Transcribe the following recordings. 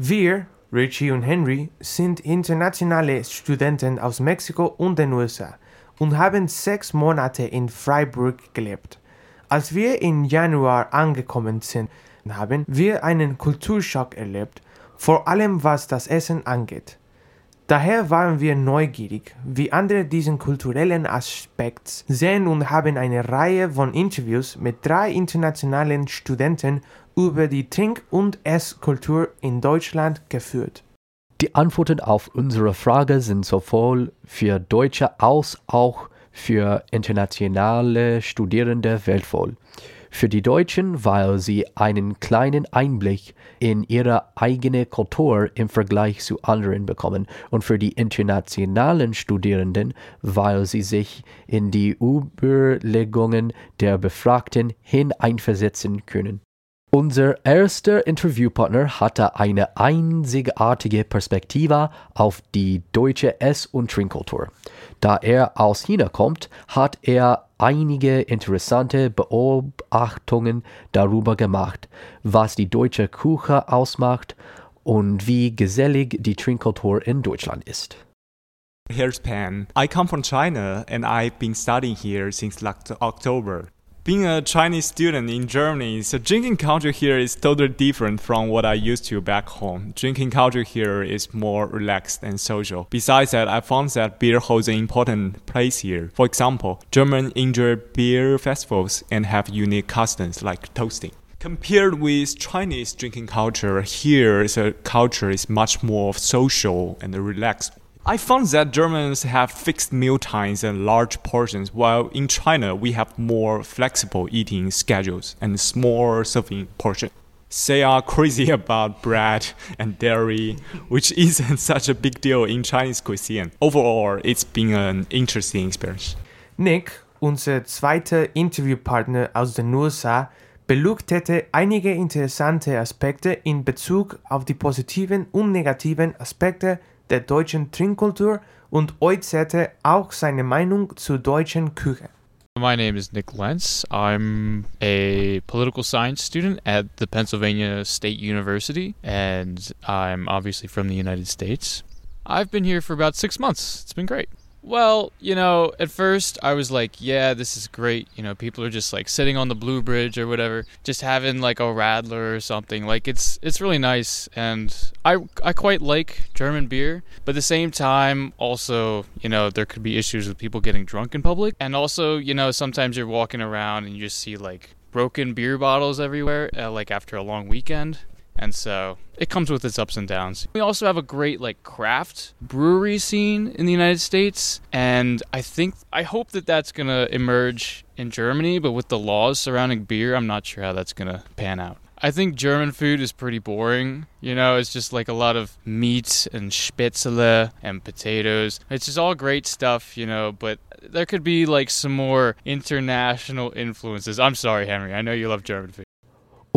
Wir, Richie und Henry, sind internationale Studenten aus Mexiko und den USA und haben sechs Monate in Freiburg gelebt. Als wir im Januar angekommen sind, haben wir einen Kulturschock erlebt, vor allem was das Essen angeht. Daher waren wir neugierig, wie andere diesen kulturellen Aspekt sehen und haben eine Reihe von Interviews mit drei internationalen Studenten über die Trink- und Esskultur in Deutschland geführt. Die Antworten auf unsere Frage sind sowohl für Deutsche als auch für internationale Studierende wertvoll. Für die Deutschen, weil sie einen kleinen Einblick in ihre eigene Kultur im Vergleich zu anderen bekommen und für die internationalen Studierenden, weil sie sich in die Überlegungen der Befragten hineinversetzen können. Unser erster Interviewpartner hatte eine einzigartige Perspektive auf die deutsche Ess- und Trinkkultur. Da er aus China kommt, hat er einige interessante Beobachtungen darüber gemacht, was die deutsche Küche ausmacht und wie gesellig die Trinkkultur in Deutschland ist. Here's Pan. I come from China and I've been studying here since October. Being a Chinese student in Germany, the drinking culture here is totally different from what I used to back home. Drinking culture here is more relaxed and social. Besides that, I found that beer holds an important place here. For example, Germans enjoy beer festivals and have unique customs like toasting. Compared with Chinese drinking culture, here the culture is much more social and relaxed. I found that Germans have fixed meal times and large portions, while in China we have more flexible eating schedules and small serving portions. They are crazy about bread and dairy, which isn't such a big deal in Chinese cuisine. Overall, it's been an interesting experience. Nick, unser zweiter Interviewpartner aus den USA, beleuchtete einige interessante Aspekte in Bezug auf die positiven und negativen Aspekte der deutschen Trinkkultur und äußerte auch seine Meinung zur deutschen Küche. My name is Nick Lentz. I'm a political science student at the Pennsylvania State University, and I'm obviously from the United States. I've been here for about six months. It's been great. Well, you know, at first I was like, yeah, this is great. You know, people are just like sitting on the Blue Bridge or whatever, just having like a radler or something. Like it's it's really nice and I I quite like German beer, but at the same time also, you know, there could be issues with people getting drunk in public. And also, you know, sometimes you're walking around and you just see like broken beer bottles everywhere uh, like after a long weekend and so it comes with its ups and downs. We also have a great like craft brewery scene in the United States, and I think I hope that that's gonna emerge in Germany. But with the laws surrounding beer, I'm not sure how that's gonna pan out. I think German food is pretty boring. You know, it's just like a lot of meat and spätzle and potatoes. It's just all great stuff, you know, but there could be like some more international influences. I'm sorry, Henry. I know you love German food.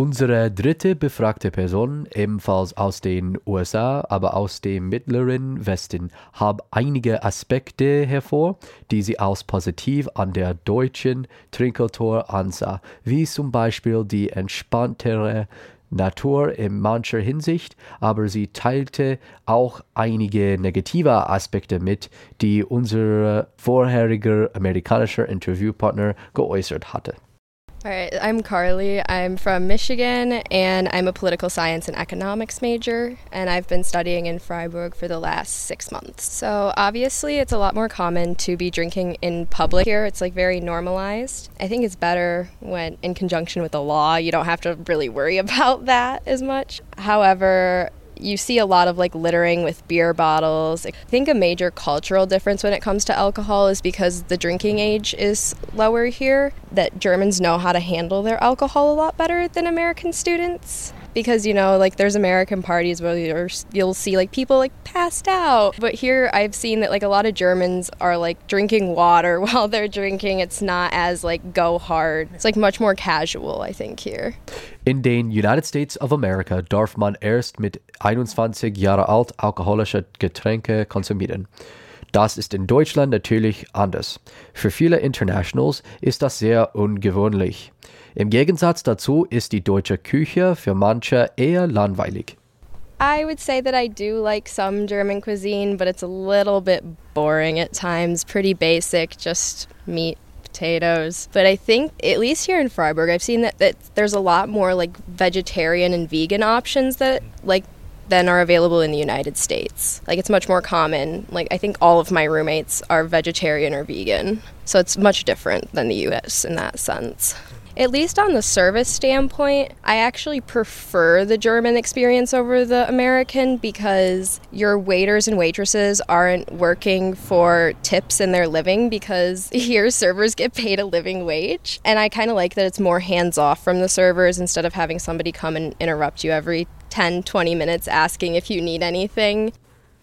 Unsere dritte befragte Person, ebenfalls aus den USA, aber aus dem mittleren Westen, hat einige Aspekte hervor, die sie als positiv an der deutschen Trinkkultur ansah, wie zum Beispiel die entspanntere Natur in mancher Hinsicht, aber sie teilte auch einige negative Aspekte mit, die unser vorheriger amerikanischer Interviewpartner geäußert hatte. All right, I'm Carly. I'm from Michigan and I'm a political science and economics major, and I've been studying in Freiburg for the last six months. So, obviously, it's a lot more common to be drinking in public here. It's like very normalized. I think it's better when in conjunction with the law, you don't have to really worry about that as much. However, you see a lot of like littering with beer bottles. I think a major cultural difference when it comes to alcohol is because the drinking age is lower here, that Germans know how to handle their alcohol a lot better than American students. Because, you know, like there's American parties where you'll see like people like passed out. But here I've seen that like a lot of Germans are like drinking water while they're drinking. It's not as like go hard. It's like much more casual, I think, here. In den United States of America darf man erst mit 21 Jahre alt alkoholische Getränke konsumieren. Das ist in Deutschland natürlich anders. Für viele Internationals ist das sehr ungewöhnlich. Im Gegensatz dazu ist die deutsche Küche für manche eher langweilig. I would say that I do like some German cuisine, but it's a little bit boring at times, pretty basic, just meat, potatoes. But I think, at least here in Freiburg, I've seen that, that there's a lot more like vegetarian and vegan options that mm. like than are available in the United States. Like it's much more common. Like I think all of my roommates are vegetarian or vegan. So it's much different than the US in that sense. Mm. At least on the service standpoint, I actually prefer the German experience over the American because your waiters and waitresses aren't working for tips in their living because here servers get paid a living wage. And I kind of like that it's more hands off from the servers instead of having somebody come and interrupt you every 10, 20 minutes asking if you need anything.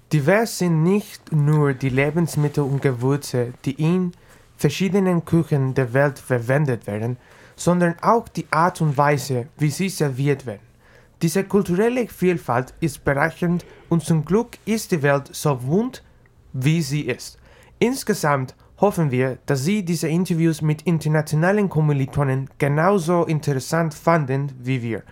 Divers sind nicht nur die Lebensmittel und Gewürze, die in verschiedenen Küchen der Welt verwendet werden, sondern auch die Art und Weise, wie sie serviert werden. Diese kulturelle Vielfalt ist bereichernd und zum Glück ist die Welt so bunt, wie sie ist. Insgesamt hoffen wir, dass Sie diese Interviews mit internationalen Kommilitonen genauso interessant fanden wie wir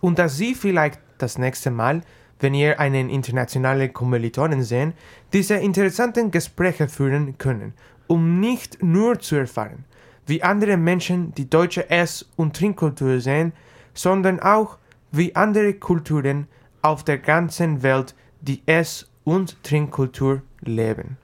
und dass Sie vielleicht das nächste Mal, wenn ihr einen internationalen Kommilitonen sehen, diese interessanten Gespräche führen können, um nicht nur zu erfahren, wie andere Menschen die deutsche Ess- und Trinkkultur sehen, sondern auch wie andere Kulturen auf der ganzen Welt die Ess- und Trinkkultur leben.